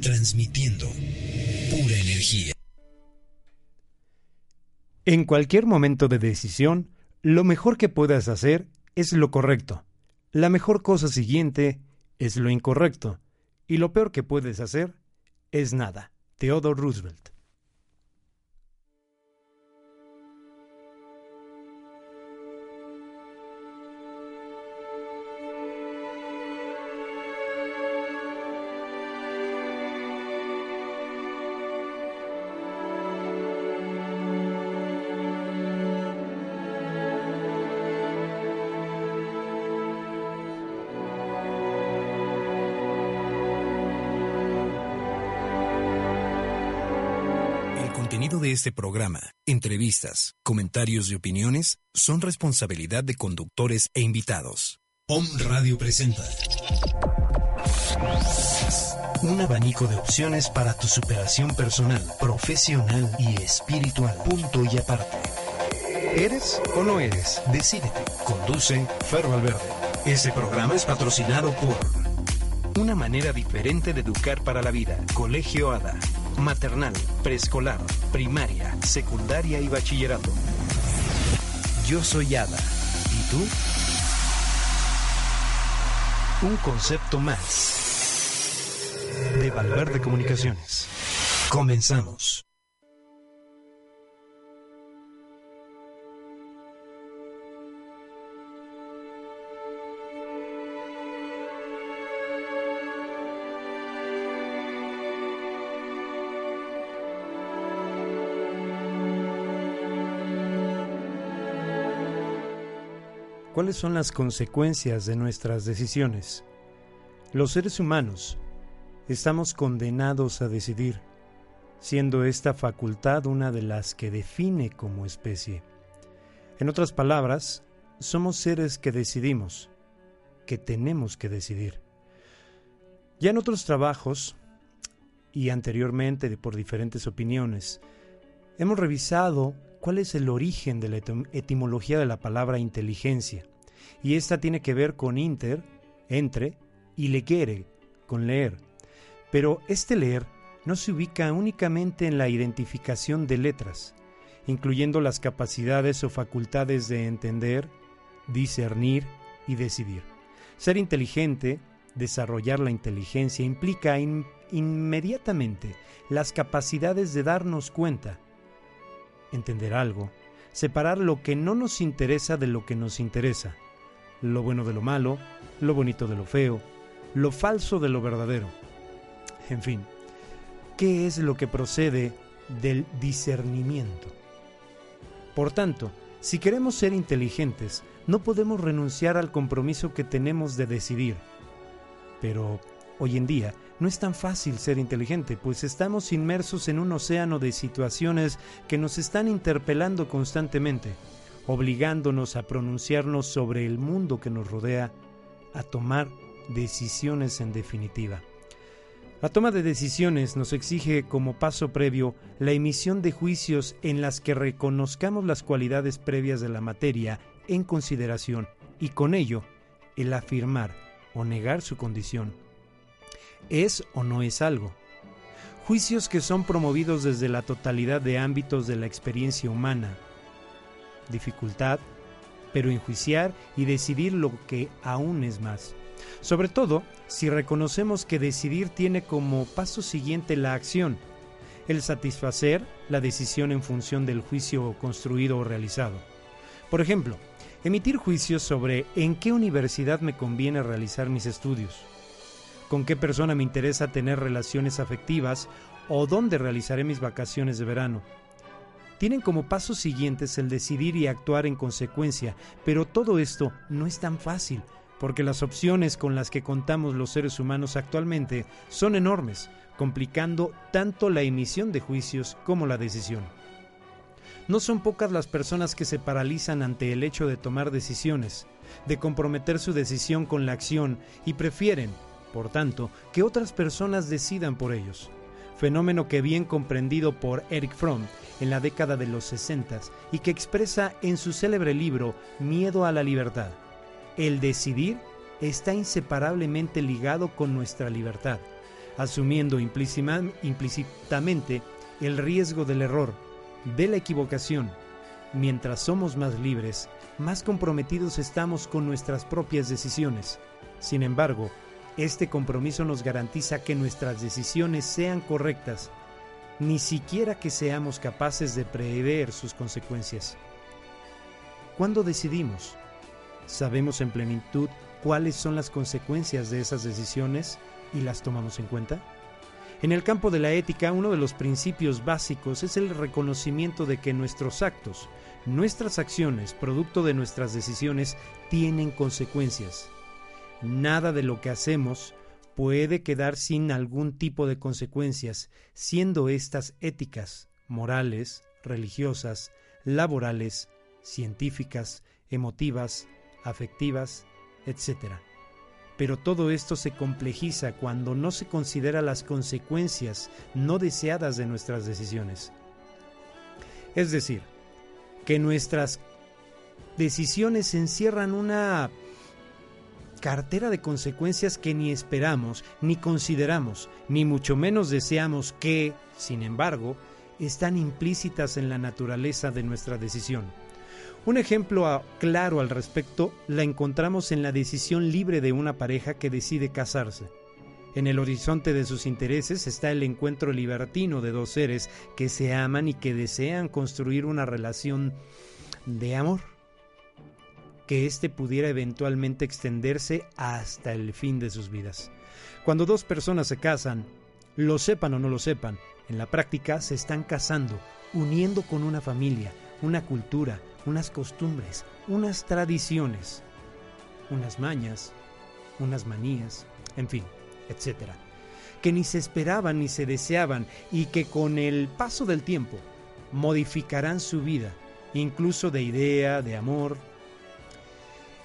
Transmitiendo pura energía. En cualquier momento de decisión, lo mejor que puedas hacer es lo correcto. La mejor cosa siguiente es lo incorrecto. Y lo peor que puedes hacer es nada. Theodore Roosevelt. Este programa, entrevistas, comentarios y opiniones son responsabilidad de conductores e invitados. Om Radio presenta un abanico de opciones para tu superación personal, profesional y espiritual. Punto y aparte. ¿Eres o no eres? Decídete. Conduce Ferro Valverde. Este programa es patrocinado por una manera diferente de educar para la vida. Colegio ADA maternal, preescolar, primaria, secundaria y bachillerato. Yo soy Ada. ¿Y tú? Un concepto más de Valverde Comunicaciones. Comenzamos. ¿Cuáles son las consecuencias de nuestras decisiones? Los seres humanos estamos condenados a decidir, siendo esta facultad una de las que define como especie. En otras palabras, somos seres que decidimos, que tenemos que decidir. Ya en otros trabajos, y anteriormente por diferentes opiniones, hemos revisado cuál es el origen de la etimología de la palabra inteligencia. Y esta tiene que ver con inter, entre, y legere, con leer. Pero este leer no se ubica únicamente en la identificación de letras, incluyendo las capacidades o facultades de entender, discernir y decidir. Ser inteligente, desarrollar la inteligencia, implica inmediatamente las capacidades de darnos cuenta entender algo, separar lo que no nos interesa de lo que nos interesa, lo bueno de lo malo, lo bonito de lo feo, lo falso de lo verdadero. En fin, ¿qué es lo que procede del discernimiento? Por tanto, si queremos ser inteligentes, no podemos renunciar al compromiso que tenemos de decidir. Pero hoy en día no es tan fácil ser inteligente, pues estamos inmersos en un océano de situaciones que nos están interpelando constantemente, obligándonos a pronunciarnos sobre el mundo que nos rodea, a tomar decisiones en definitiva. La toma de decisiones nos exige como paso previo la emisión de juicios en las que reconozcamos las cualidades previas de la materia en consideración y con ello el afirmar o negar su condición es o no es algo. Juicios que son promovidos desde la totalidad de ámbitos de la experiencia humana. Dificultad, pero enjuiciar y decidir lo que aún es más. Sobre todo si reconocemos que decidir tiene como paso siguiente la acción, el satisfacer la decisión en función del juicio construido o realizado. Por ejemplo, emitir juicios sobre en qué universidad me conviene realizar mis estudios con qué persona me interesa tener relaciones afectivas o dónde realizaré mis vacaciones de verano. Tienen como pasos siguientes el decidir y actuar en consecuencia, pero todo esto no es tan fácil, porque las opciones con las que contamos los seres humanos actualmente son enormes, complicando tanto la emisión de juicios como la decisión. No son pocas las personas que se paralizan ante el hecho de tomar decisiones, de comprometer su decisión con la acción y prefieren, por tanto, que otras personas decidan por ellos. Fenómeno que bien comprendido por Eric Fromm en la década de los 60 y que expresa en su célebre libro Miedo a la libertad. El decidir está inseparablemente ligado con nuestra libertad. asumiendo implícitamente el riesgo del error, de la equivocación. Mientras somos más libres, más comprometidos estamos con nuestras propias decisiones. Sin embargo, este compromiso nos garantiza que nuestras decisiones sean correctas, ni siquiera que seamos capaces de prever sus consecuencias. ¿Cuándo decidimos? ¿Sabemos en plenitud cuáles son las consecuencias de esas decisiones y las tomamos en cuenta? En el campo de la ética, uno de los principios básicos es el reconocimiento de que nuestros actos, nuestras acciones, producto de nuestras decisiones, tienen consecuencias. Nada de lo que hacemos puede quedar sin algún tipo de consecuencias, siendo estas éticas, morales, religiosas, laborales, científicas, emotivas, afectivas, etc. Pero todo esto se complejiza cuando no se considera las consecuencias no deseadas de nuestras decisiones. Es decir, que nuestras decisiones encierran una cartera de consecuencias que ni esperamos, ni consideramos, ni mucho menos deseamos que, sin embargo, están implícitas en la naturaleza de nuestra decisión. Un ejemplo claro al respecto la encontramos en la decisión libre de una pareja que decide casarse. En el horizonte de sus intereses está el encuentro libertino de dos seres que se aman y que desean construir una relación de amor, que éste pudiera eventualmente extenderse hasta el fin de sus vidas. Cuando dos personas se casan, lo sepan o no lo sepan, en la práctica se están casando, uniendo con una familia, una cultura, unas costumbres, unas tradiciones, unas mañas, unas manías, en fin, etc. Que ni se esperaban ni se deseaban y que con el paso del tiempo modificarán su vida, incluso de idea, de amor.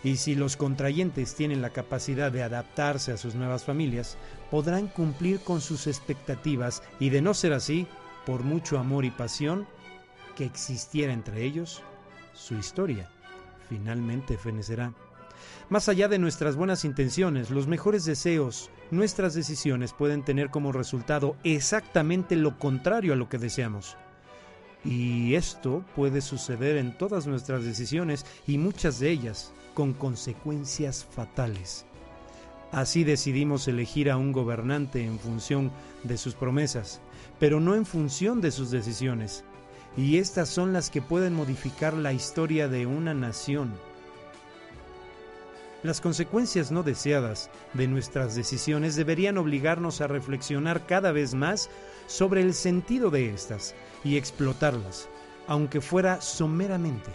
Y si los contrayentes tienen la capacidad de adaptarse a sus nuevas familias, podrán cumplir con sus expectativas y de no ser así, por mucho amor y pasión que existiera entre ellos, su historia finalmente fenecerá. Más allá de nuestras buenas intenciones, los mejores deseos, nuestras decisiones pueden tener como resultado exactamente lo contrario a lo que deseamos. Y esto puede suceder en todas nuestras decisiones y muchas de ellas con consecuencias fatales. Así decidimos elegir a un gobernante en función de sus promesas, pero no en función de sus decisiones y estas son las que pueden modificar la historia de una nación. Las consecuencias no deseadas de nuestras decisiones deberían obligarnos a reflexionar cada vez más sobre el sentido de estas y explotarlas, aunque fuera someramente,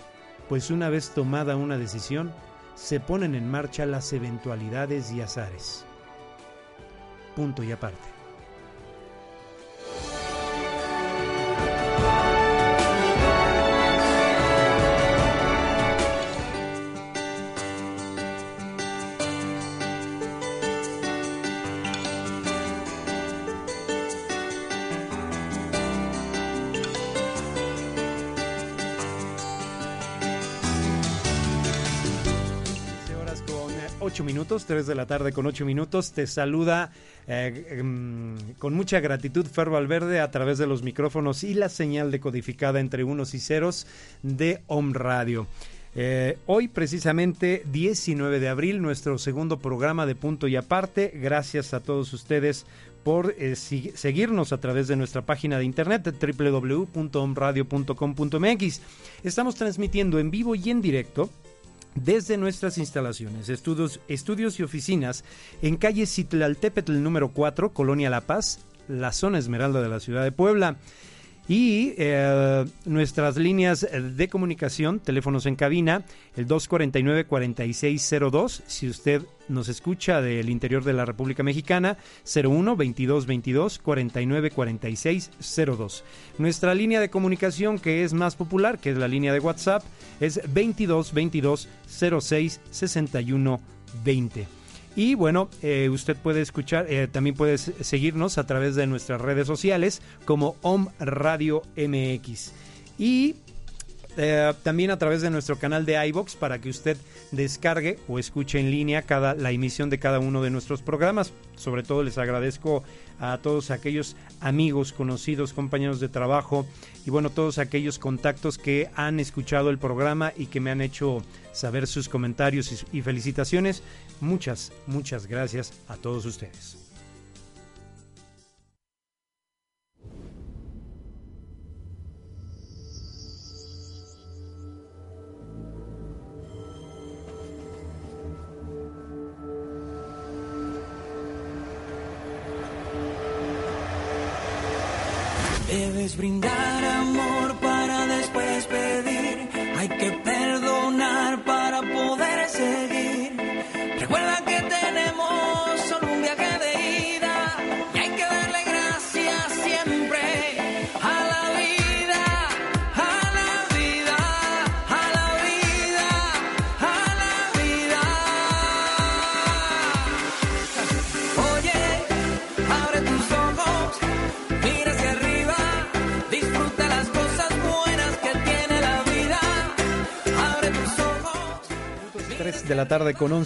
pues una vez tomada una decisión, se ponen en marcha las eventualidades y azares. Punto y aparte. Minutos, 3 de la tarde con 8 minutos. Te saluda eh, em, con mucha gratitud Fer Valverde a través de los micrófonos y la señal decodificada entre unos y ceros de Home Radio. Eh, hoy precisamente 19 de abril, nuestro segundo programa de punto y aparte. Gracias a todos ustedes por eh, seguirnos a través de nuestra página de internet www.omradio.com.mx. Estamos transmitiendo en vivo y en directo desde nuestras instalaciones, estudios, y oficinas en calle Citlaltépetl número 4, Colonia La Paz, la zona esmeralda de la ciudad de Puebla y eh, nuestras líneas de comunicación, teléfonos en cabina, el 249-4602, si usted nos escucha del interior de la República Mexicana, 01 22 22 49 46 02. Nuestra línea de comunicación que es más popular, que es la línea de WhatsApp, es 22 22 06 61 20. Y bueno, eh, usted puede escuchar, eh, también puede seguirnos a través de nuestras redes sociales como OM Radio MX. Y eh, también a través de nuestro canal de iBox para que usted descargue o escuche en línea cada, la emisión de cada uno de nuestros programas. Sobre todo les agradezco a todos aquellos amigos, conocidos, compañeros de trabajo y bueno, todos aquellos contactos que han escuchado el programa y que me han hecho saber sus comentarios y felicitaciones. Muchas, muchas gracias a todos ustedes.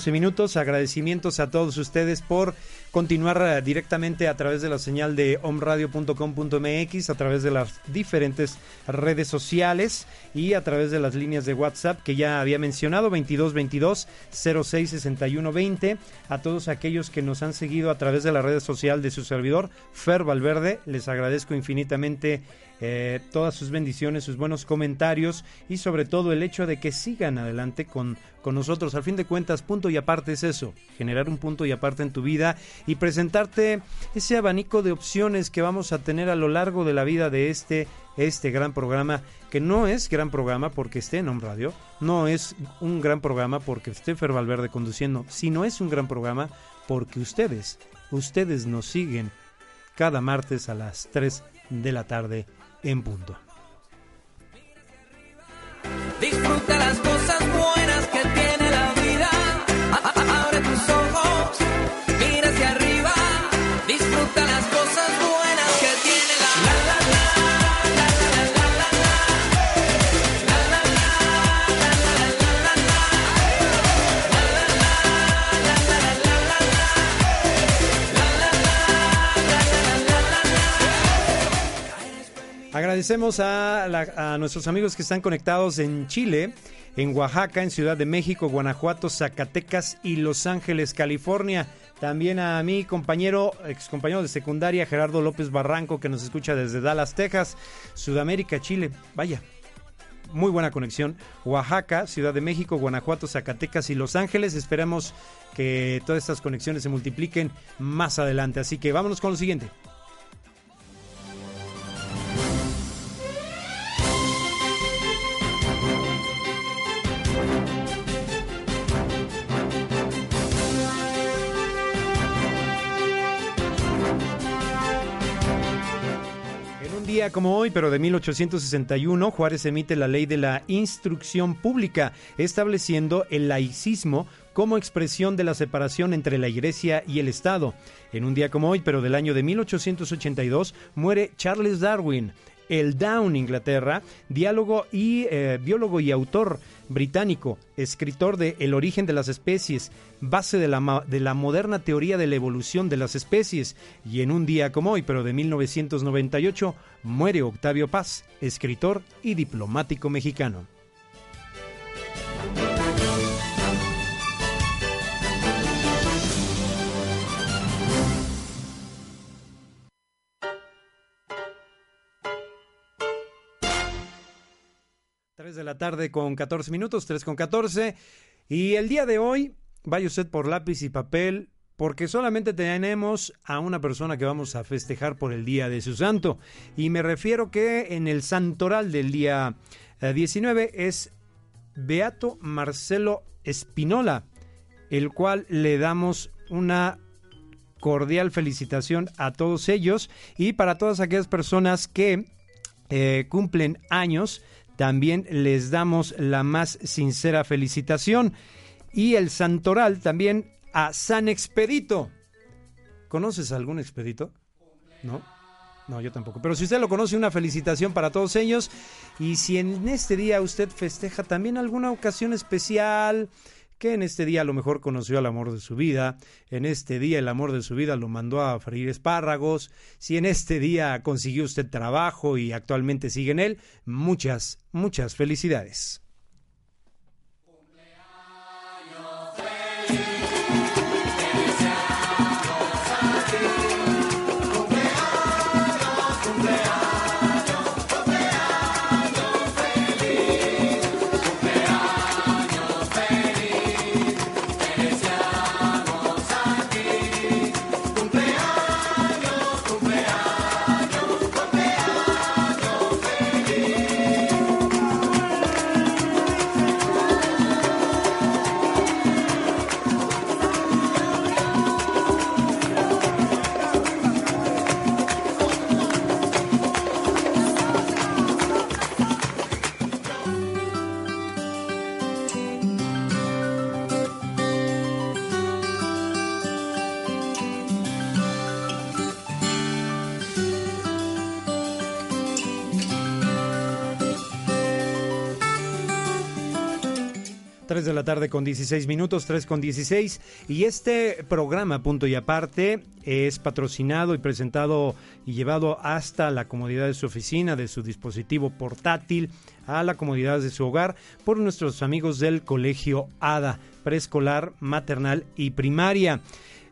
11 minutos. Agradecimientos a todos ustedes por continuar eh, directamente a través de la señal de omradio.com.mx, a través de las diferentes redes sociales y a través de las líneas de WhatsApp que ya había mencionado, 2222 06 61 20. A todos aquellos que nos han seguido a través de la red social de su servidor, Fer Valverde, les agradezco infinitamente eh, todas sus bendiciones, sus buenos comentarios y sobre todo el hecho de que sigan adelante con, con nosotros. Al fin de cuentas, punto y aparte es eso, generar un punto y aparte en tu vida y presentarte ese abanico de opciones que vamos a tener a lo largo de la vida de este, este gran programa, que no es gran programa porque esté en Home Radio, no es un gran programa porque esté Fer Valverde conduciendo, sino es un gran programa porque ustedes, ustedes nos siguen cada martes a las 3 de la tarde en punto. Disfruta las cosas Agradecemos a, nuestros amigos que están conectados en Chile, en Oaxaca, en Ciudad de México, Guanajuato, Zacatecas y Los Ángeles, California. También a mi compañero, ex compañero de secundaria, Gerardo López Barranco, que nos escucha desde Dallas, Texas, Sudamérica, Chile. Vaya, muy buena conexión. Oaxaca, Ciudad de México, Guanajuato, Zacatecas y Los Ángeles. Esperamos que todas estas conexiones se multipliquen más adelante. Así que vámonos con lo siguiente. Día como hoy, pero de 1861, Juárez emite la ley de la instrucción pública, estableciendo el laicismo como expresión de la separación entre la Iglesia y el Estado. En un día como hoy, pero del año de 1882, muere Charles Darwin, el Down, Inglaterra, diálogo y eh, biólogo y autor británico, escritor de El origen de las especies, base de la, de la moderna teoría de la evolución de las especies. Y en un día como hoy, pero de 1998, muere Octavio Paz, escritor y diplomático mexicano. De la tarde con 14 minutos, 3 con 14. Y el día de hoy, vaya usted por lápiz y papel, porque solamente tenemos a una persona que vamos a festejar por el día de su santo. Y me refiero que en el santoral del día eh, 19 es Beato Marcelo Espinola, el cual le damos una cordial felicitación a todos ellos y para todas aquellas personas que eh, cumplen años, también les damos la más sincera felicitación. Y el santoral también a San Expedito. ¿Conoces algún expedito? ¿No? No, yo tampoco. Pero si usted lo conoce, una felicitación para todos ellos. Y si en este día usted festeja también alguna ocasión especial, que en este día a lo mejor conoció al amor de su vida, en este día el amor de su vida lo mandó a freír espárragos, si en este día consiguió usted trabajo y actualmente sigue en él, muchas, muchas felicidades. 3 de tarde con 16 minutos, 3 con 16. Y este programa, punto y aparte, es patrocinado y presentado y llevado hasta la comodidad de su oficina, de su dispositivo portátil, a la comodidad de su hogar, por nuestros amigos del Colegio ADA, preescolar, maternal y primaria.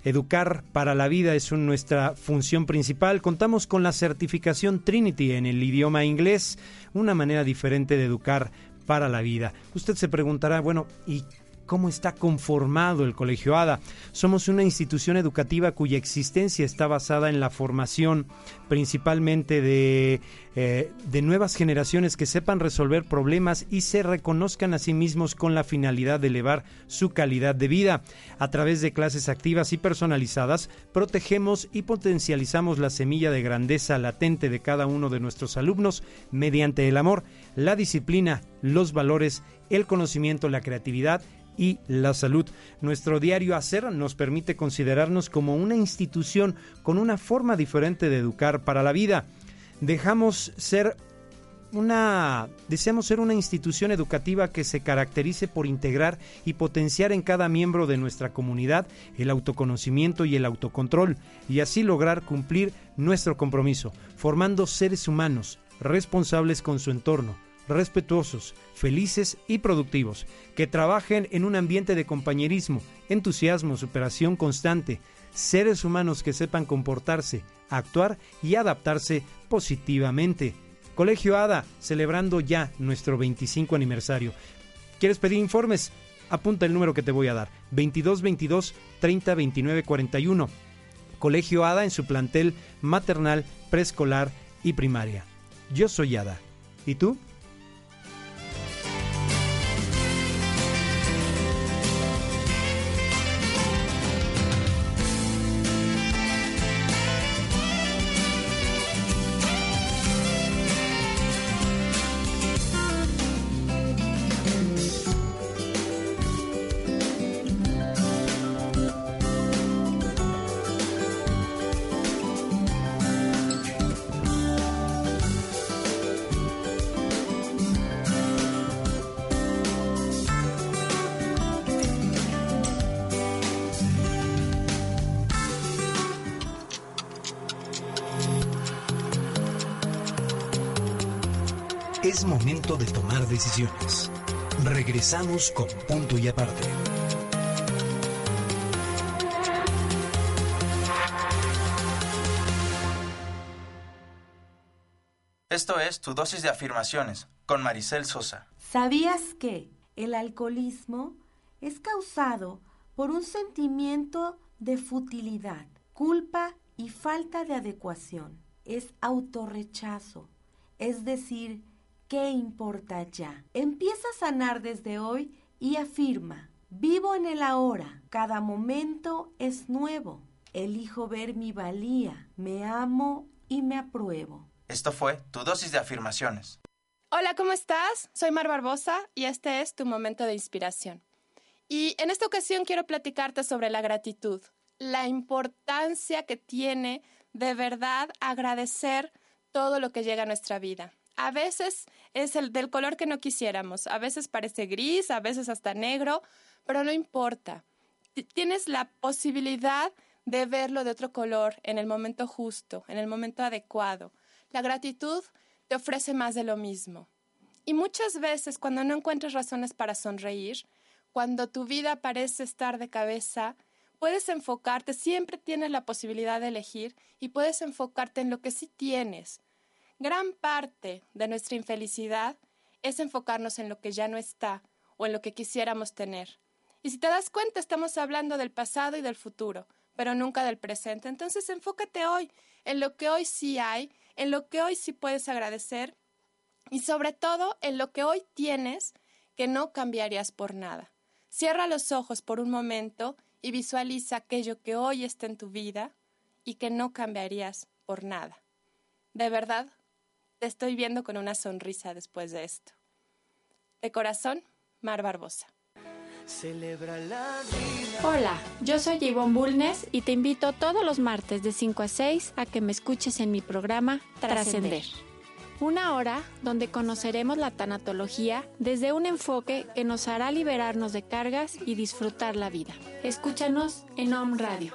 Educar para la vida es nuestra función principal. Contamos con la certificación Trinity en el idioma inglés, una manera diferente de educar para la vida. Usted se preguntará, bueno, ¿y cómo está conformado el Colegio ADA. Somos una institución educativa cuya existencia está basada en la formación principalmente de, eh, de, nuevas generaciones que sepan resolver problemas y se reconozcan a sí mismos con la finalidad de elevar su calidad de vida. A través de clases activas y personalizadas, protegemos y potencializamos la semilla de grandeza latente de cada uno de nuestros alumnos mediante el amor, la disciplina, los valores, el conocimiento, la creatividad y la salud. Nuestro diario hacer nos permite considerarnos como una institución con una forma diferente de educar para la vida. Dejamos ser una deseamos ser una institución educativa que se caracterice por integrar y potenciar en cada miembro de nuestra comunidad el autoconocimiento y el autocontrol y así lograr cumplir nuestro compromiso, formando seres humanos responsables con su entorno, respetuosos, felices y productivos, que trabajen en un ambiente de compañerismo, entusiasmo, superación constante, seres humanos que sepan comportarse, actuar y adaptarse positivamente. Colegio ADA, celebrando ya nuestro 25 aniversario. ¿Quieres pedir informes? Apunta el número que te voy a dar, 2222 30 29 41. Colegio ADA en su plantel maternal, preescolar y primaria. Yo soy ADA. ¿Y tú? Es momento de tomar decisiones. Regresamos con punto y aparte. Esto es tu dosis de afirmaciones con Maricel Sosa. ¿Sabías que el alcoholismo es causado por un sentimiento de futilidad, culpa y falta de adecuación? Es autorrechazo, es decir, ¿Qué importa ya? Empieza a sanar desde hoy y afirma, vivo en el ahora, cada momento es nuevo, elijo ver mi valía, me amo y me apruebo. Esto fue tu dosis de afirmaciones. Hola, ¿cómo estás? Soy Mar Barbosa y este es tu momento de inspiración. Y en esta ocasión quiero platicarte sobre la gratitud, la importancia que tiene de verdad agradecer todo lo que llega a nuestra vida. A veces es el del color que no quisiéramos, a veces parece gris, a veces hasta negro, pero no importa. Tienes la posibilidad de verlo de otro color en el momento justo, en el momento adecuado. La gratitud te ofrece más de lo mismo. Y muchas veces cuando no encuentras razones para sonreír, cuando tu vida parece estar de cabeza, puedes enfocarte, siempre tienes la posibilidad de elegir y puedes enfocarte en lo que sí tienes. Gran parte de nuestra infelicidad es enfocarnos en lo que ya no está o en lo que quisiéramos tener. Y si te das cuenta, estamos hablando del pasado y del futuro, pero nunca del presente. Entonces enfócate hoy en lo que hoy sí hay, en lo que hoy sí puedes agradecer y sobre todo en lo que hoy tienes que no cambiarías por nada. Cierra los ojos por un momento y visualiza aquello que hoy está en tu vida y que no cambiarías por nada. De verdad, te estoy viendo con una sonrisa después de esto. De corazón, Mar Barbosa. Hola, yo soy Yvonne Bulnes y te invito todos los martes de 5 a 6 a que me escuches en mi programa Trascender. Una hora donde conoceremos la tanatología desde un enfoque que nos hará liberarnos de cargas y disfrutar la vida. Escúchanos en Om Radio.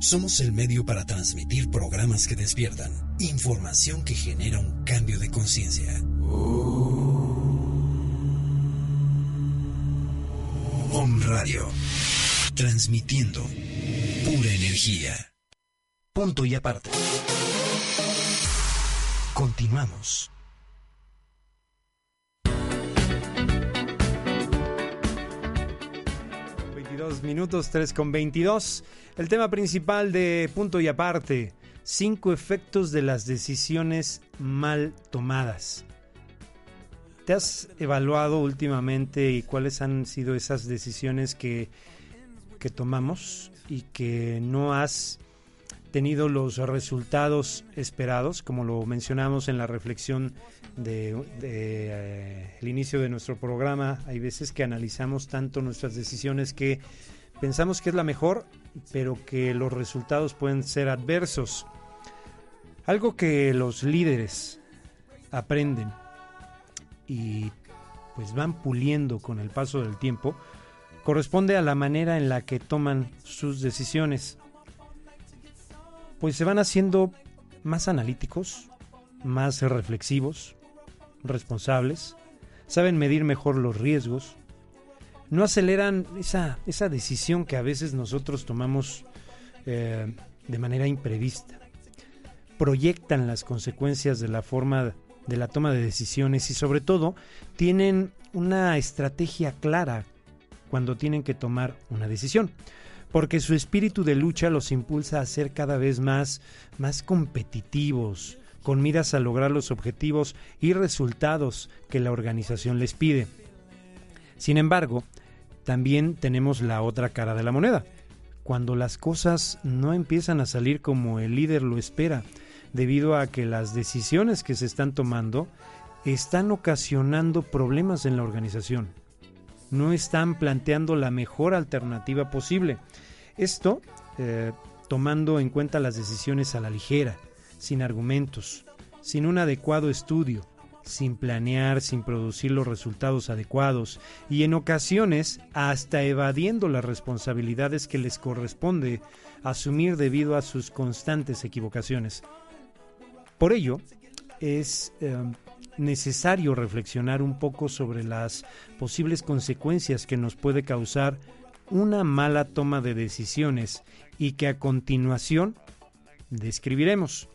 Somos el medio para transmitir programas que despiertan, información que genera un cambio de conciencia. Om Radio, transmitiendo pura energía. Punto y aparte. Continuamos. 22 minutos, 3 con 22. El tema principal de Punto y Aparte, cinco efectos de las decisiones mal tomadas. ¿Te has evaluado últimamente y cuáles han sido esas decisiones que, que tomamos y que no has tenido los resultados esperados, como lo mencionamos en la reflexión de, eh, el inicio de nuestro programa, hay veces que analizamos tanto nuestras decisiones que pensamos que es la mejor, pero que los resultados pueden ser adversos. Algo que los líderes aprenden y pues van puliendo con el paso del tiempo corresponde a la manera en la que toman sus decisiones. Pues se van haciendo más analíticos, más reflexivos, responsables, saben medir mejor los riesgos, no aceleran esa, esa decisión que a veces nosotros tomamos eh, de manera imprevista, proyectan las consecuencias de la forma de la toma de decisiones y sobre todo tienen una estrategia clara cuando tienen que tomar una decisión porque su espíritu de lucha los impulsa a ser cada vez más, más competitivos, con miras a lograr los objetivos y resultados que la organización les pide. Sin embargo, también tenemos la otra cara de la moneda, cuando las cosas no empiezan a salir como el líder lo espera, debido a que las decisiones que se están tomando están ocasionando problemas en la organización. No están planteando la mejor alternativa posible. Esto eh, tomando en cuenta las decisiones a la ligera, sin argumentos, sin un adecuado estudio, sin planear, sin producir los resultados adecuados y en ocasiones hasta evadiendo las responsabilidades que les corresponde asumir debido a sus constantes equivocaciones. Por ello, es eh, necesario reflexionar un poco sobre las posibles consecuencias que nos puede causar una mala toma de decisiones y que a continuación describiremos.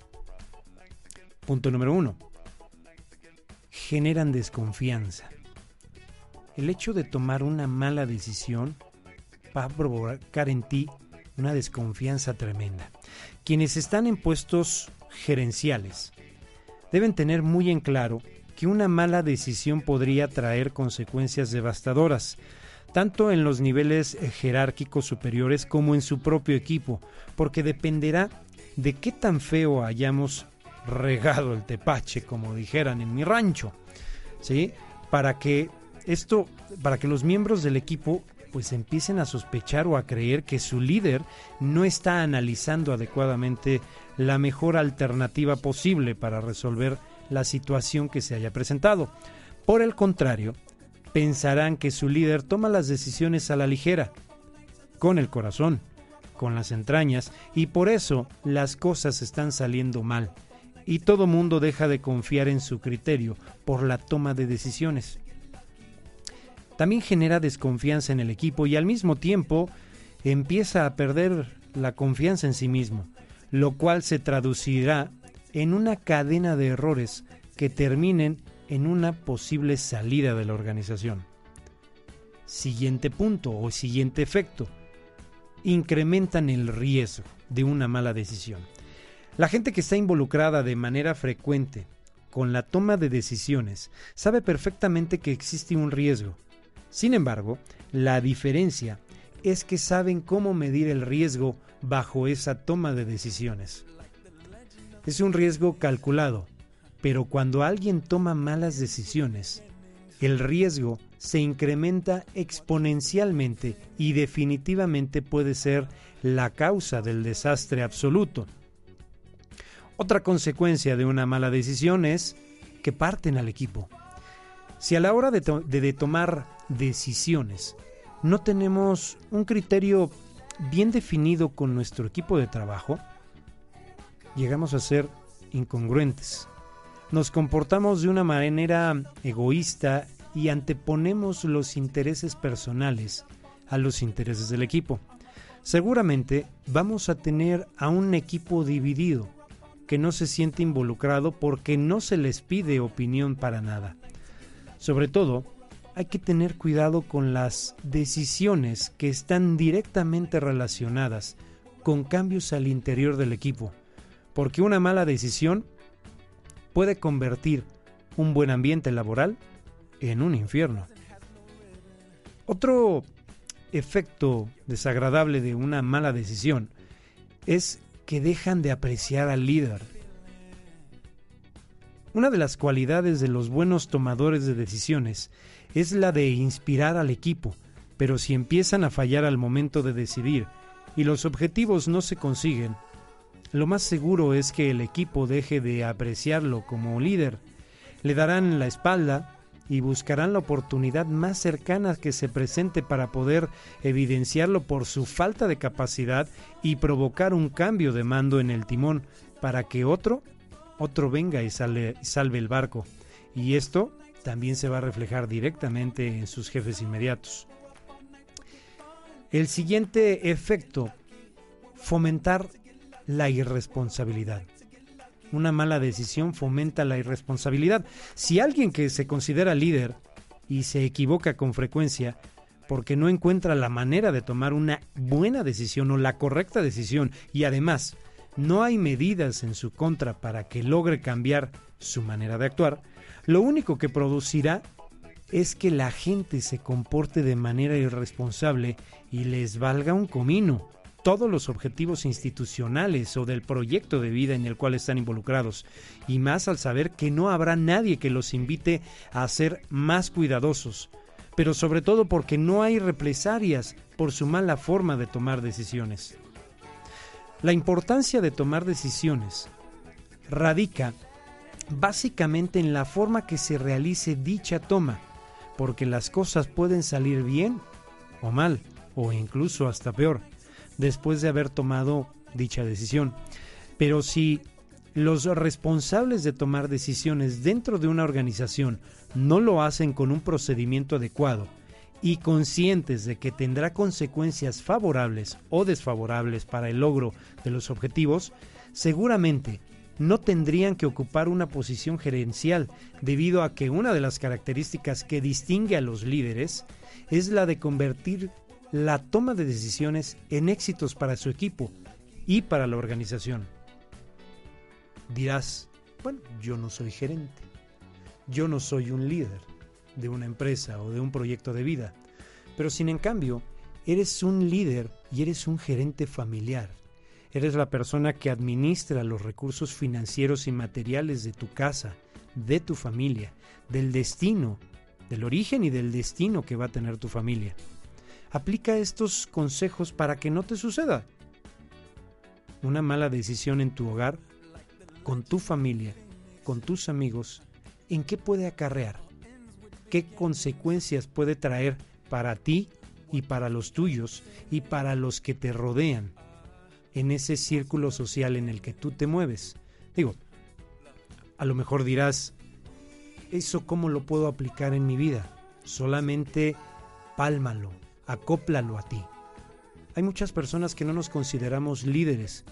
Punto número uno. Generan desconfianza. el hecho de tomar una mala decisión va a provocar en ti una desconfianza tremenda. Quienes están en puestos gerenciales deben tener muy en claro que una mala decisión podría traer consecuencias devastadoras, tanto en los niveles jerárquicos superiores como en su propio equipo, porque dependerá de qué tan feo hayamos regado el tepache, como dijeran en mi rancho, ¿sí? Para que esto, para que los miembros del equipo pues empiecen a sospechar o a creer que su líder no está analizando adecuadamente la mejor alternativa posible para resolver la situación que se haya presentado. Por el contrario, pensarán que su líder toma las decisiones a la ligera, con el corazón, con las entrañas, y por eso las cosas están saliendo mal, y todo mundo deja de confiar en su criterio por la toma de decisiones también genera desconfianza en el equipo y al mismo tiempo empieza a perder la confianza en sí mismo, lo cual se traducirá en una cadena de errores que terminen en una posible salida de la organización. Siguiente punto o siguiente efecto. Incrementan el riesgo de una mala decisión. La gente que está involucrada de manera frecuente con la toma de decisiones sabe perfectamente que existe un riesgo sin embargo, la diferencia es que saben cómo medir el riesgo bajo esa toma de decisiones. Es un riesgo calculado, pero cuando alguien toma malas decisiones, el riesgo se incrementa exponencialmente y definitivamente puede ser la causa del desastre absoluto. Otra consecuencia de una mala decisión es que parten al equipo. Si a la hora de, tomar decisiones no tenemos un criterio bien definido con nuestro equipo de trabajo, llegamos a ser incongruentes. Nos comportamos de una manera egoísta y anteponemos los intereses personales a los intereses del equipo. Seguramente vamos a tener a un equipo dividido que no se siente involucrado porque no se les pide opinión para nada. Sobre todo, hay que tener cuidado con las decisiones que están directamente relacionadas con cambios al interior del equipo, porque una mala decisión puede convertir un buen ambiente laboral en un infierno. Otro efecto desagradable de una mala decisión es que dejan de apreciar al líder una de las cualidades de los buenos tomadores de decisiones es la de inspirar al equipo, pero si empiezan a fallar al momento de decidir y los objetivos no se consiguen, lo más seguro es que el equipo deje de apreciarlo como líder, le darán la espalda y buscarán la oportunidad más cercana que se presente para poder evidenciarlo por su falta de capacidad y provocar un cambio de mando en el timón para que otro otro venga y salve el barco. Y esto también se va a reflejar directamente en sus jefes inmediatos. El siguiente efecto, fomentar la irresponsabilidad. Una mala decisión fomenta la irresponsabilidad. Si alguien que se considera líder y se equivoca con frecuencia porque no encuentra la manera de tomar una buena decisión o la correcta decisión y además no hay medidas en su contra para que logre cambiar su manera de actuar, lo único que producirá es que la gente se comporte de manera irresponsable y les valga un comino todos los objetivos institucionales o del proyecto de vida en el cual están involucrados, y más al saber que no habrá nadie que los invite a ser más cuidadosos, pero sobre todo porque no hay represalias por su mala forma de tomar decisiones. La importancia de tomar decisiones radica básicamente en la forma que se realice dicha toma, porque las cosas pueden salir bien o mal, o incluso hasta peor, después de haber tomado dicha decisión. Pero si los responsables de tomar decisiones dentro de una organización no lo hacen con un procedimiento adecuado, y conscientes de que tendrá consecuencias favorables o desfavorables para el logro de los objetivos, seguramente no tendrían que ocupar una posición gerencial, debido a que una de las características que distingue a los líderes es la de convertir la toma de decisiones en éxitos para su equipo y para la organización. Dirás, bueno, yo no soy gerente, yo no soy un líder de una empresa o de un proyecto de vida, pero sin en cambio, eres un líder y eres un gerente familiar. Eres la persona que administra los recursos financieros y materiales de tu casa, de tu familia, del destino, del origen y del destino que va a tener tu familia. Aplica estos consejos para que no te suceda. Una mala decisión en tu hogar, con tu familia, con tus amigos, ¿en qué puede acarrear? ¿Qué consecuencias puede traer para ti y para los tuyos y para los que te rodean en ese círculo social en el que tú te mueves. Digo, a lo mejor dirás, ¿eso cómo lo puedo aplicar en mi vida? Solamente pálmalo, acóplalo a ti. Hay muchas personas que no nos consideramos líderes,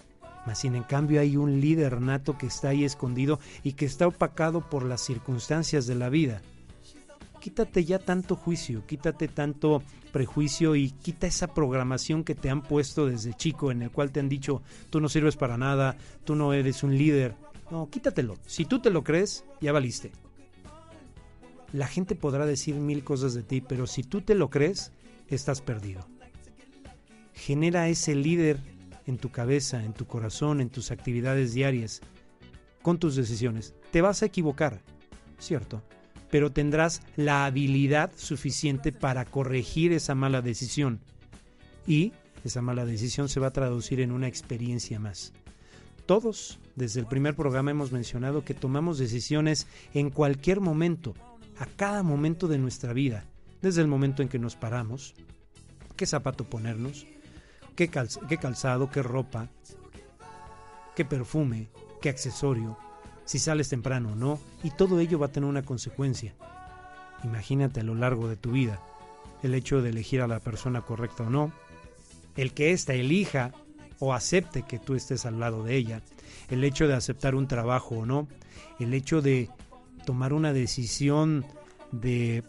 mas sin en cambio hay un líder nato que está ahí escondido y que está opacado por las circunstancias de la vida quítate ya tanto juicio, quítate tanto prejuicio y quita esa programación que te han puesto desde chico en el cual te han dicho tú no sirves para nada, tú no eres un líder. No, quítatelo. Si tú te lo crees, ya valiste. La gente podrá decir mil cosas de ti, pero si tú te lo crees, estás perdido. Genera ese líder en tu cabeza, en tu corazón, en tus actividades diarias, con tus decisiones. Te vas a equivocar, ¿cierto? Pero tendrás la habilidad suficiente para corregir esa mala decisión. Y esa mala decisión se va a traducir en una experiencia más. Todos, desde el primer programa, hemos mencionado que tomamos decisiones en cualquier momento, a cada momento de nuestra vida, desde el momento en que nos paramos, qué zapato ponernos, qué, calzado, qué ropa, qué perfume, qué accesorio, si sales temprano o no, y todo ello va a tener una consecuencia. Imagínate a lo largo de tu vida el hecho de elegir a la persona correcta o no, el que ésta elija o acepte que tú estés al lado de ella, el hecho de aceptar un trabajo o no, el hecho de tomar una decisión, de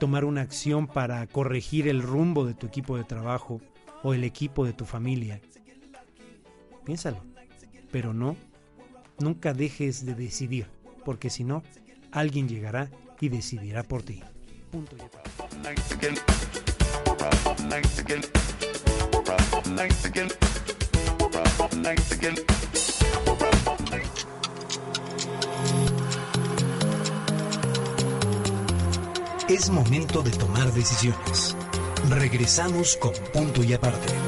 tomar una acción para corregir el rumbo de tu equipo de trabajo o el equipo de tu familia. Piénsalo, pero no Nunca dejes de decidir, porque si no, alguien llegará y decidirá por ti. Es momento de tomar decisiones. Regresamos con punto y aparte.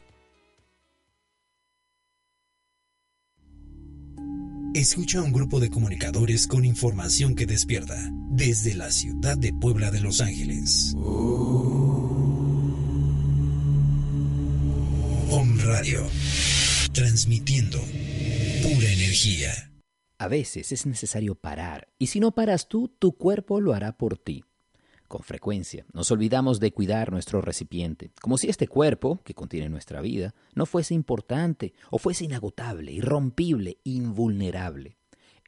Escucha a un grupo de comunicadores con información que despierta desde la ciudad de Puebla de Los Ángeles. Om Radio, transmitiendo pura energía. A veces es necesario parar, y si no paras tú, tu cuerpo lo hará por ti. Con frecuencia nos olvidamos de cuidar nuestro recipiente, como si este cuerpo, que contiene nuestra vida, no fuese importante o fuese inagotable, irrompible, invulnerable.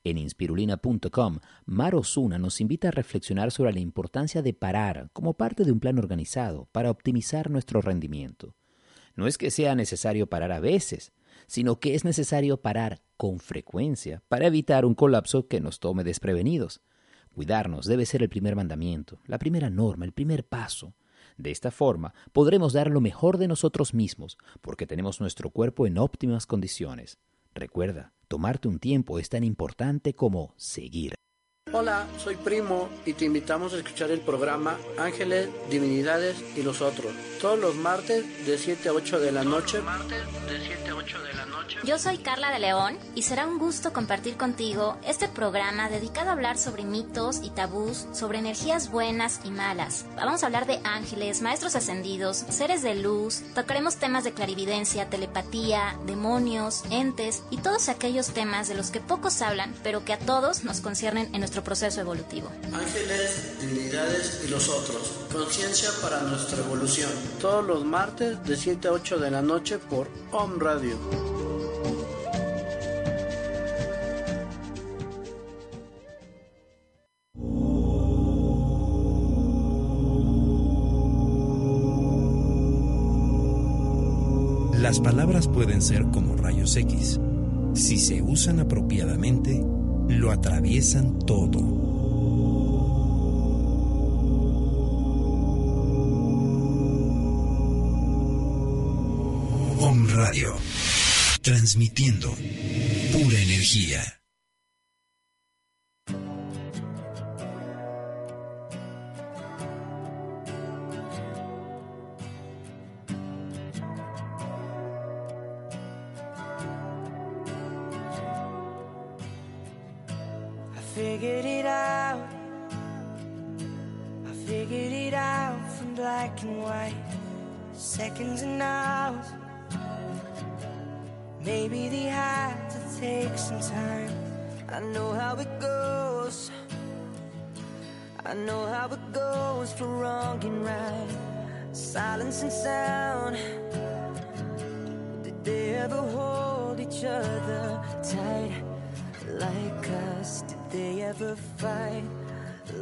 En inspirulina.com, Mar Osuna nos invita a reflexionar sobre la importancia de parar como parte de un plan organizado para optimizar nuestro rendimiento. No es que sea necesario parar a veces, sino que es necesario parar con frecuencia para evitar un colapso que nos tome desprevenidos. Cuidarnos debe ser el primer mandamiento, la primera norma, el primer paso. De esta forma podremos dar lo mejor de nosotros mismos, porque tenemos nuestro cuerpo en óptimas condiciones. Recuerda, tomarte un tiempo es tan importante como seguir. Hola, soy Primo y te invitamos a escuchar el programa Ángeles, Divinidades y los otros, todos los martes de 7 a 8 de la noche. Yo soy Carla de León y será un gusto compartir contigo este programa dedicado a hablar sobre mitos y tabús, sobre energías buenas y malas. Vamos a hablar de ángeles, maestros ascendidos, seres de luz, tocaremos temas de clarividencia, telepatía, demonios, entes y todos aquellos temas de los que pocos hablan, pero que a todos nos conciernen en nuestro proceso evolutivo. Ángeles, divinidades y los otros. Conciencia para nuestra evolución. Todos los martes de 7 a 8 de la noche por Home Radio. Las palabras pueden ser como rayos X. Si se usan apropiadamente, lo atraviesan todo. Radio, transmitiendo pura energía. figured it out. I figured it out from black and white, seconds and hours. Maybe they had to take some time. I know how it goes. I know how it goes for wrong and right. Silence and sound. Did they ever hold each other tight like us? Did they ever fight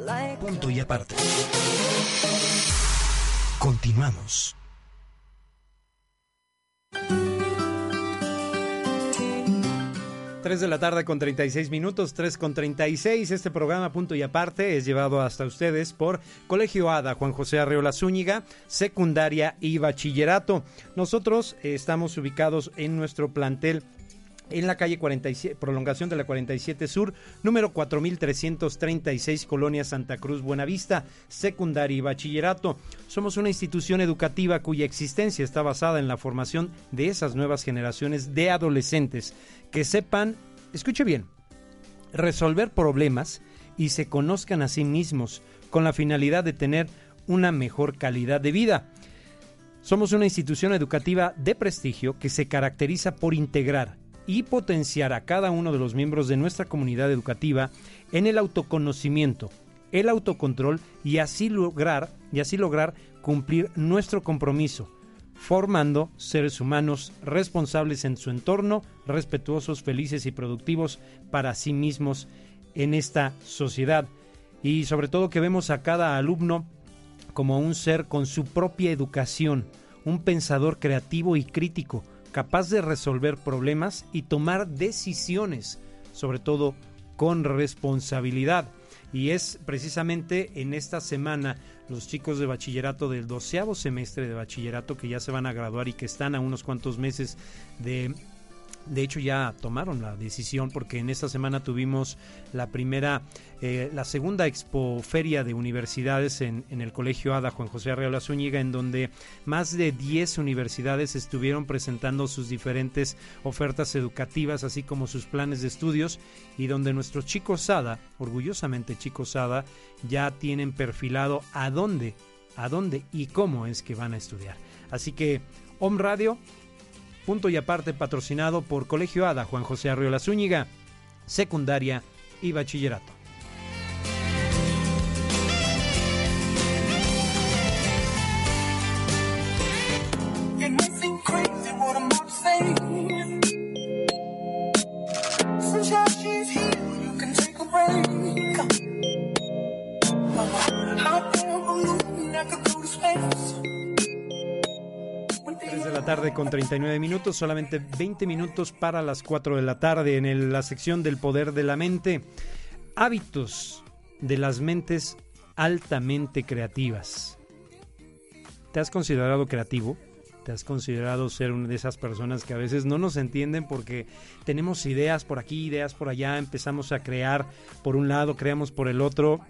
like Punto y aparte. Continuamos. Tres de la tarde con 36 minutos, 3 con 36. Este programa Punto y Aparte es llevado hasta ustedes por Colegio ADA, Juan José Arreola Zúñiga, secundaria y bachillerato. Nosotros estamos ubicados en nuestro plantel en la calle 47, prolongación de la 47 Sur, número 4336, Colonia Santa Cruz, Buenavista, secundaria y bachillerato. Somos una institución educativa cuya existencia está basada en la formación de esas nuevas generaciones de adolescentes que sepan, escuche bien, resolver problemas y se conozcan a sí mismos con la finalidad de tener una mejor calidad de vida. Somos una institución educativa de prestigio que se caracteriza por integrar y potenciar a cada uno de los miembros de nuestra comunidad educativa en el autoconocimiento, el autocontrol y así lograr y así lograr cumplir nuestro compromiso, formando seres humanos responsables en su entorno, respetuosos, felices y productivos para sí mismos en esta sociedad. Y sobre todo que vemos a cada alumno como un ser con su propia educación, un pensador creativo y crítico, capaz de resolver problemas y tomar decisiones, sobre todo con responsabilidad. Y es precisamente en esta semana los chicos de bachillerato del doceavo semestre de bachillerato que ya se van a graduar y que están a unos cuantos meses de de hecho ya tomaron la decisión porque en esta semana tuvimos la primera, eh, la segunda expoferia de universidades en, en, el Colegio ADA Juan José Arreola Zúñiga, en donde más de 10 universidades estuvieron presentando sus diferentes ofertas educativas, así como sus planes de estudios, y donde nuestros chicos ADA, orgullosamente chicos ADA, ya tienen perfilado a dónde, a dónde y cómo es que van a estudiar. Así que, Om Radio, punto y aparte patrocinado por Colegio ADA Juan José Arriola Zúñiga, secundaria y bachillerato. Con 39 minutos, solamente 20 minutos para las 4 de la tarde en la sección del poder de la mente. Hábitos de las mentes altamente creativas. ¿Te has considerado creativo? ¿Te has considerado ser una de esas personas que a veces no nos entienden porque tenemos ideas por aquí, ideas por allá, empezamos a crear por un lado, creamos por el otro?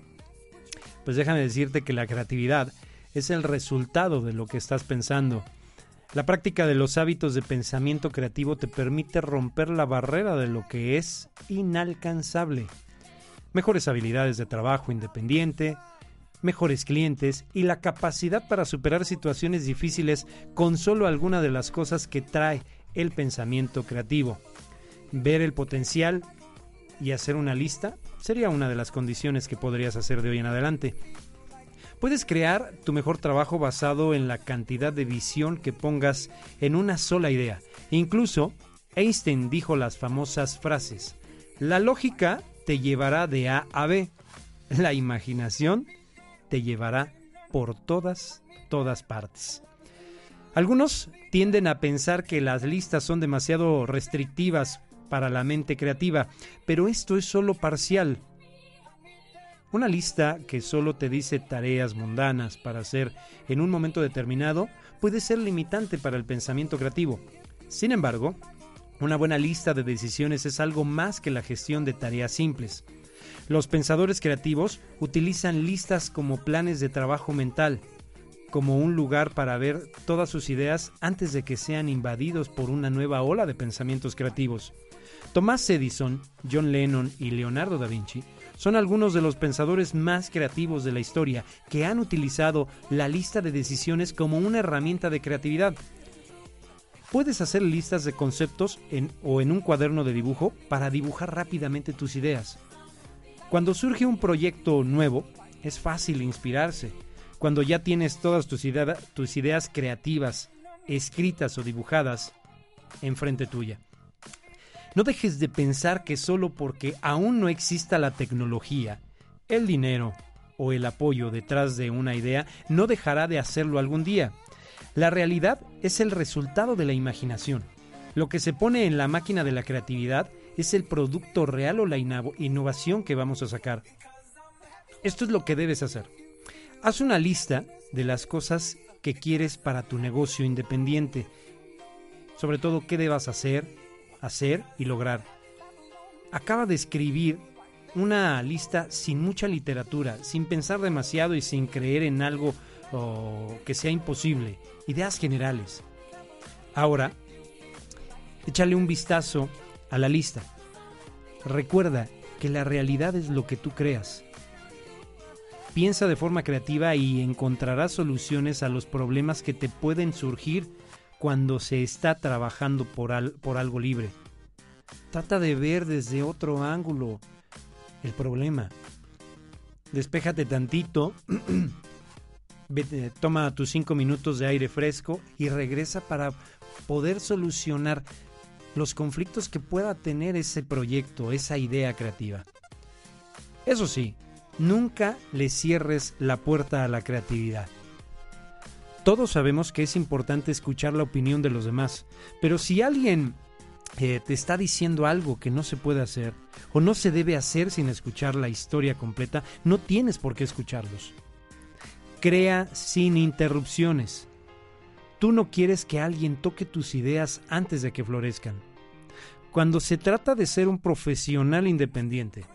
Pues déjame decirte que la creatividad es el resultado de lo que estás pensando. La práctica de los hábitos de pensamiento creativo te permite romper la barrera de lo que es inalcanzable. Mejores habilidades de trabajo independiente, mejores clientes y la capacidad para superar situaciones difíciles con solo alguna de las cosas que trae el pensamiento creativo. Ver el potencial y hacer una lista sería una de las condiciones que podrías hacer de hoy en adelante. Puedes crear tu mejor trabajo basado en la cantidad de visión que pongas en una sola idea. Incluso Einstein dijo las famosas frases, la lógica te llevará de A a B, la imaginación te llevará por todas, todas partes. Algunos tienden a pensar que las listas son demasiado restrictivas para la mente creativa, pero esto es solo parcial. Una lista que solo te dice tareas mundanas para hacer en un momento determinado puede ser limitante para el pensamiento creativo. Sin embargo, una buena lista de decisiones es algo más que la gestión de tareas simples. Los pensadores creativos utilizan listas como planes de trabajo mental, como un lugar para ver todas sus ideas antes de que sean invadidos por una nueva ola de pensamientos creativos. Thomas Edison, John Lennon y Leonardo da Vinci son algunos de los pensadores más creativos de la historia que han utilizado la lista de decisiones como una herramienta de creatividad. Puedes hacer listas de conceptos o en un cuaderno de dibujo para dibujar rápidamente tus ideas. Cuando surge un proyecto nuevo, es fácil inspirarse. Cuando ya tienes todas tus, tus ideas creativas, escritas o dibujadas, enfrente tuya. No dejes de pensar que solo porque aún no exista la tecnología, el dinero o el apoyo detrás de una idea, no dejará de hacerlo algún día. La realidad es el resultado de la imaginación. Lo que se pone en la máquina de la creatividad es el producto real o la innovación que vamos a sacar. Esto es lo que debes hacer. Haz una lista de las cosas que quieres para tu negocio independiente. Sobre todo qué debas hacer, hacer y lograr. Acaba de escribir una lista sin mucha literatura, sin pensar demasiado y sin creer en algo que sea imposible. Ideas generales. Ahora, échale un vistazo a la lista. Recuerda que la realidad es lo que tú creas. Piensa de forma creativa y encontrarás soluciones a los problemas que te pueden surgir cuando se está trabajando por, por algo libre. Trata de ver desde otro ángulo el problema. Despéjate tantito, toma tus cinco minutos de aire fresco y regresa para poder solucionar los conflictos que pueda tener ese proyecto, esa idea creativa. Eso sí, nunca le cierres la puerta a la creatividad. Todos sabemos que es importante escuchar la opinión de los demás, pero si alguien eh, te está diciendo algo que no se puede hacer o no se debe hacer sin escuchar la historia completa, no tienes por qué escucharlos. Crea sin interrupciones. Tú no quieres que alguien toque tus ideas antes de que florezcan. Cuando se trata de ser un profesional independiente,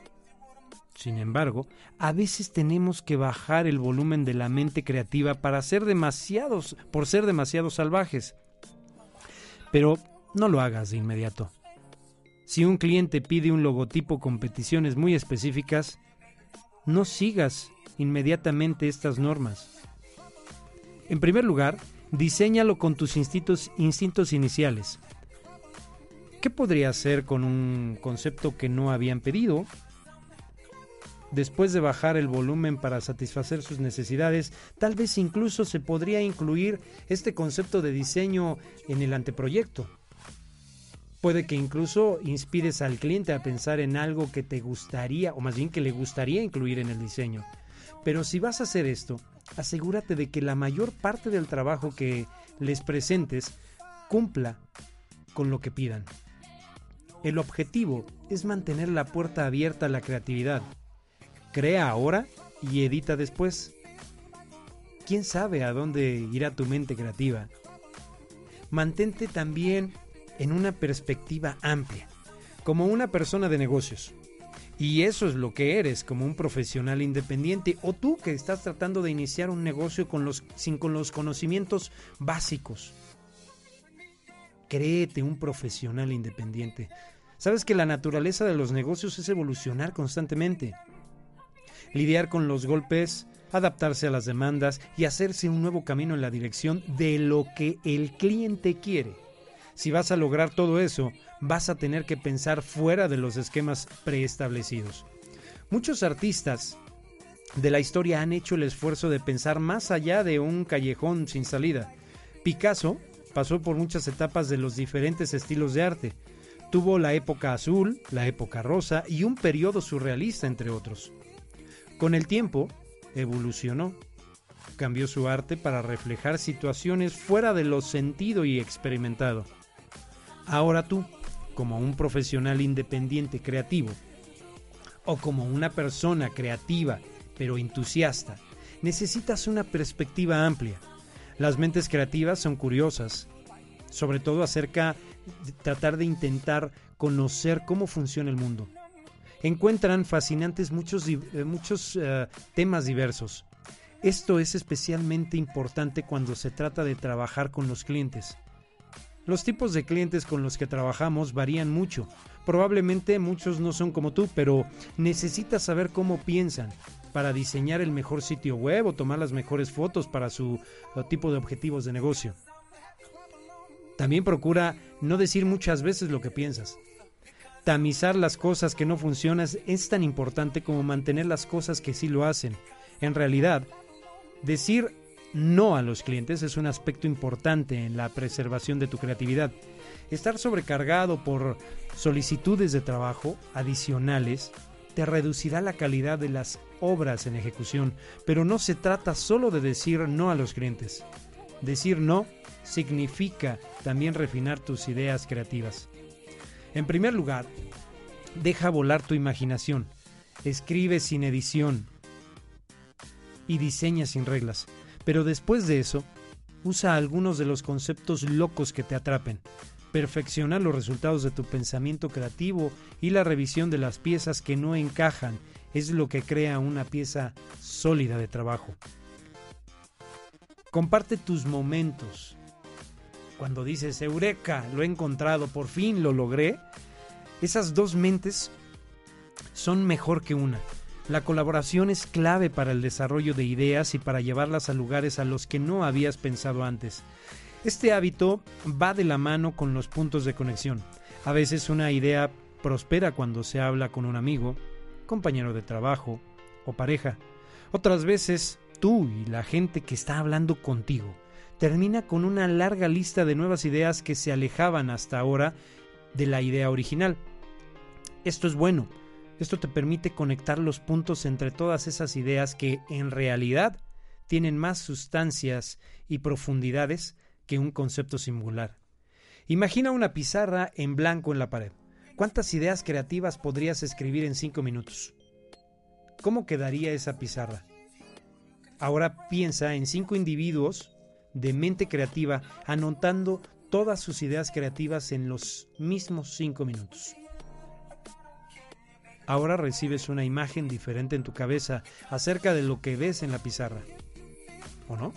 sin embargo, a veces tenemos que bajar el volumen de la mente creativa para ser demasiados, por ser demasiado salvajes. Pero no lo hagas de inmediato. Si un cliente pide un logotipo con peticiones muy específicas, no sigas inmediatamente estas normas. En primer lugar, diséñalo con tus instintos, instintos iniciales. ¿Qué podría hacer con un concepto que no habían pedido? Después de bajar el volumen para satisfacer sus necesidades, tal vez incluso se podría incluir este concepto de diseño en el anteproyecto. Puede que incluso inspires al cliente a pensar en algo que te gustaría, o más bien que le gustaría incluir en el diseño. Pero si vas a hacer esto, asegúrate de que la mayor parte del trabajo que les presentes cumpla con lo que pidan. El objetivo es mantener la puerta abierta a la creatividad. Crea ahora y edita después. ¿Quién sabe a dónde irá tu mente creativa? mantente también en una perspectiva amplia, como una persona de negocios. Y eso es lo que eres como un profesional independiente o tú que estás tratando de iniciar un negocio con los, sin con los conocimientos básicos. Créete un profesional independiente. Sabes que la naturaleza de los negocios es evolucionar constantemente. Lidiar con los golpes, adaptarse a las demandas y hacerse un nuevo camino en la dirección de lo que el cliente quiere. Si vas a lograr todo eso, vas a tener que pensar fuera de los esquemas preestablecidos. Muchos artistas de la historia han hecho el esfuerzo de pensar más allá de un callejón sin salida. Picasso pasó por muchas etapas de los diferentes estilos de arte. Tuvo la época azul, la época rosa y un periodo surrealista, entre otros. Con el tiempo, evolucionó. Cambió su arte para reflejar situaciones fuera de lo sentido y experimentado. Ahora tú, como un profesional independiente creativo, o como una persona creativa pero entusiasta, necesitas una perspectiva amplia. Las mentes creativas son curiosas, sobre todo acerca de tratar de intentar conocer cómo funciona el mundo. Encuentran fascinantes muchos, eh, muchos eh, temas diversos. Esto es especialmente importante cuando se trata de trabajar con los clientes. Los tipos de clientes con los que trabajamos varían mucho. Probablemente muchos no son como tú, pero necesitas saber cómo piensan para diseñar el mejor sitio web o tomar las mejores fotos para su tipo de objetivos de negocio. También procura no decir muchas veces lo que piensas. Tamizar las cosas que no funcionan es tan importante como mantener las cosas que sí lo hacen. En realidad, decir no a los clientes es un aspecto importante en la preservación de tu creatividad. Estar sobrecargado por solicitudes de trabajo adicionales te reducirá la calidad de las obras en ejecución, pero no se trata solo de decir no a los clientes. Decir no significa también refinar tus ideas creativas. En primer lugar, deja volar tu imaginación, escribe sin edición y diseña sin reglas. Pero después de eso, usa algunos de los conceptos locos que te atrapen. Perfecciona los resultados de tu pensamiento creativo y la revisión de las piezas que no encajan es lo que crea una pieza sólida de trabajo. Comparte tus momentos. Cuando dices, Eureka, lo he encontrado, por fin lo logré, esas dos mentes son mejor que una. La colaboración es clave para el desarrollo de ideas y para llevarlas a lugares a los que no habías pensado antes. Este hábito va de la mano con los puntos de conexión. A veces una idea prospera cuando se habla con un amigo, compañero de trabajo o pareja. Otras veces tú y la gente que está hablando contigo termina con una larga lista de nuevas ideas que se alejaban hasta ahora de la idea original. Esto es bueno esto te permite conectar los puntos entre todas esas ideas que en realidad tienen más sustancias y profundidades que un concepto singular. Imagina una pizarra en blanco en la pared. ¿Cuántas ideas creativas podrías escribir en cinco minutos? ¿Cómo quedaría esa pizarra? Ahora piensa en cinco individuos de mente creativa anotando todas sus ideas creativas en los mismos cinco minutos. Ahora recibes una imagen diferente en tu cabeza acerca de lo que ves en la pizarra. ¿O no?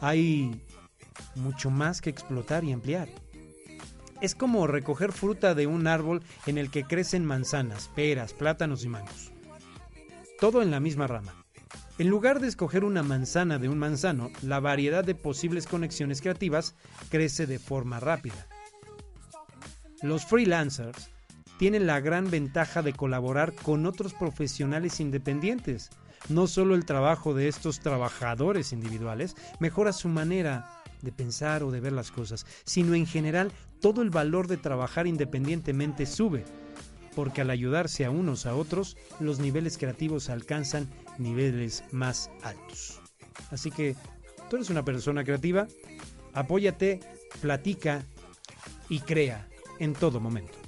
Hay mucho más que explotar y ampliar. Es como recoger fruta de un árbol en el que crecen manzanas, peras, plátanos y mangos. Todo en la misma rama. En lugar de escoger una manzana de un manzano, la variedad de posibles conexiones creativas crece de forma rápida. Los freelancers tienen la gran ventaja de colaborar con otros profesionales independientes. No solo el trabajo de estos trabajadores individuales mejora su manera de pensar o de ver las cosas, sino en general todo el valor de trabajar independientemente sube, porque al ayudarse a unos a otros, los niveles creativos alcanzan niveles más altos. Así que, tú eres una persona creativa, apóyate, platica y crea en todo momento.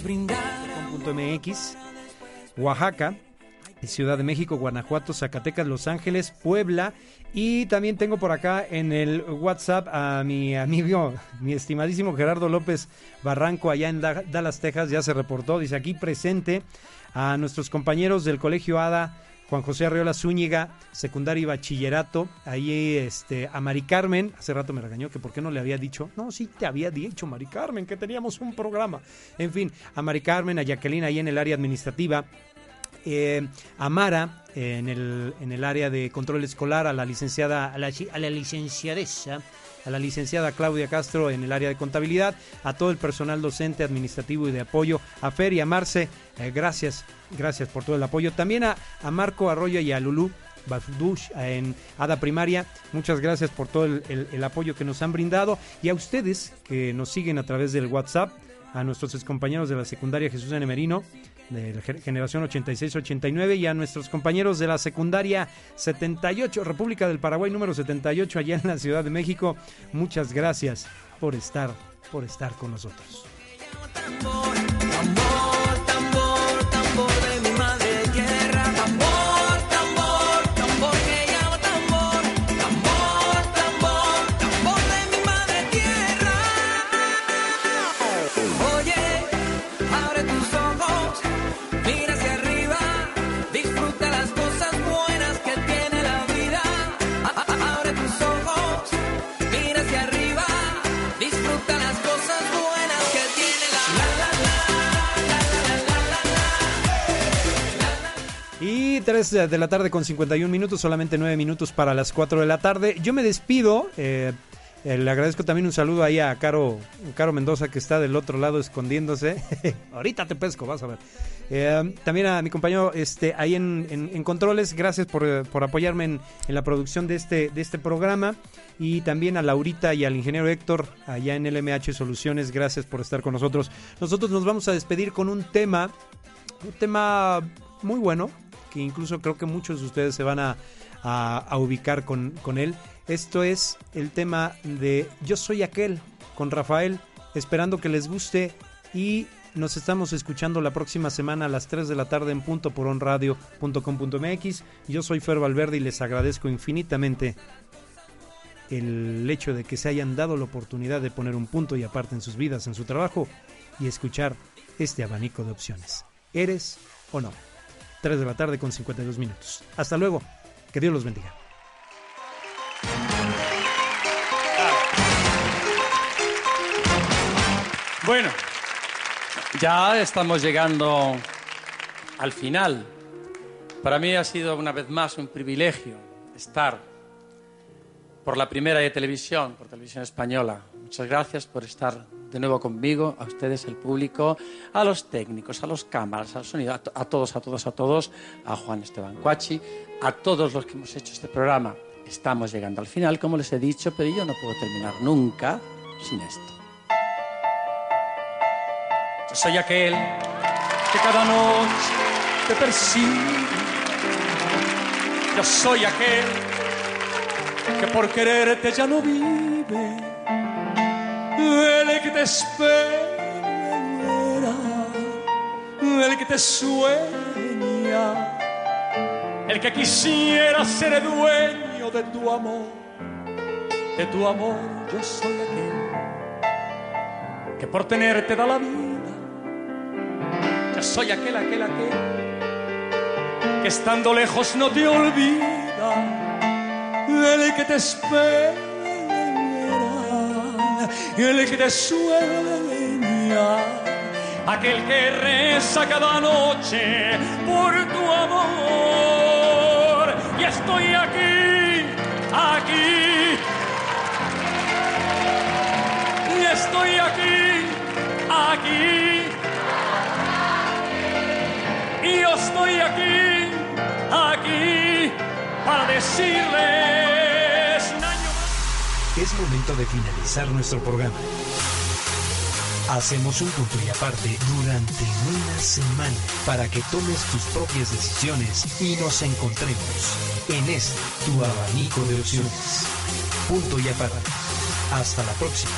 .mx, Oaxaca, Ciudad de México, Guanajuato, Zacatecas, Los Ángeles, Puebla. Y también tengo por acá en el WhatsApp a mi amigo, mi estimadísimo Gerardo López Barranco allá en Dallas, Texas, ya se reportó, dice aquí presente a nuestros compañeros del Colegio ADA Juan José Arreola Zúñiga, secundario y bachillerato. Ahí este, a Mari Carmen, hace rato me regañó que por qué no le había dicho. No, sí te había dicho, Mari Carmen, que teníamos un programa. En fin, a Mari Carmen, a Jacqueline ahí en el área administrativa. Eh, a Mara en el, en el área de control escolar, a la licenciada, a la, a la licenciadesa a la licenciada Claudia Castro en el área de contabilidad, a todo el personal docente, administrativo y de apoyo, a Fer y a Marce, eh, gracias, gracias por todo el apoyo. También a, Marco Arroyo y a Lulú Bafdush en Ada Primaria. Muchas gracias por todo el, apoyo que nos han brindado y a ustedes que nos siguen a través del WhatsApp, a nuestros compañeros de la secundaria Jesús N. Merino, de la generación 86-89 y a nuestros compañeros de la secundaria 78, República del Paraguay número 78 allá en la Ciudad de México. Muchas gracias por estar, por estar con nosotros. 3 de la tarde con 51 minutos, solamente 9 minutos para las 4 de la tarde. Yo me despido. Eh, eh, le agradezco también un saludo ahí a Caro, Caro Mendoza que está del otro lado escondiéndose. Ahorita te pesco, vas a ver. Eh, también a mi compañero este, ahí en, Controles, gracias por, por apoyarme en, en, la producción de este, de este programa. Y también a Laurita y al ingeniero Héctor allá en LMH Soluciones, gracias por estar con nosotros. Nosotros nos vamos a despedir con un tema, un tema muy bueno, que incluso creo que muchos de ustedes se van a, ubicar con, con, él. Esto es el tema de Yo soy aquel con Rafael, esperando que les guste y nos estamos escuchando la próxima semana a las 3 de la tarde en punto por onradio.com.mx. Yo soy Fer Valverde y les agradezco infinitamente el hecho de que se hayan dado la oportunidad de poner un punto y aparte en sus vidas, en su trabajo y escuchar este abanico de opciones. ¿Eres o no? 3 de la tarde con 52 minutos. Hasta luego. Que Dios los bendiga. Bueno, ya estamos llegando al final. Para mí ha sido una vez más un privilegio estar por la primera de televisión, por televisión española. Muchas gracias por estar de nuevo conmigo, a ustedes, el público, a los técnicos, a los cámaras, al sonido, a, todos, a todos, a todos, a Juan Esteban Cuachi, a todos los que hemos hecho este programa. Estamos llegando al final, como les he dicho, pero yo no puedo terminar nunca sin esto. Yo soy aquel que cada noche te persigue. Yo soy aquel que por quererte ya no vive el que te espera, el que te sueña, el que quisiera ser dueño de tu amor, de tu amor yo soy aquel que por tenerte da la vida, yo soy aquel, aquel, aquel que estando lejos no te olvida, el que te espera el que te sueña, aquel que reza cada noche por tu amor. Y estoy aquí, aquí. Y estoy aquí, aquí. Y yo estoy aquí, aquí, para más. Es momento de finalizar nuestro programa. Hacemos un punto y aparte durante una semana para que tomes tus propias decisiones y nos encontremos en este tu abanico de opciones. Punto y aparte. Hasta la próxima.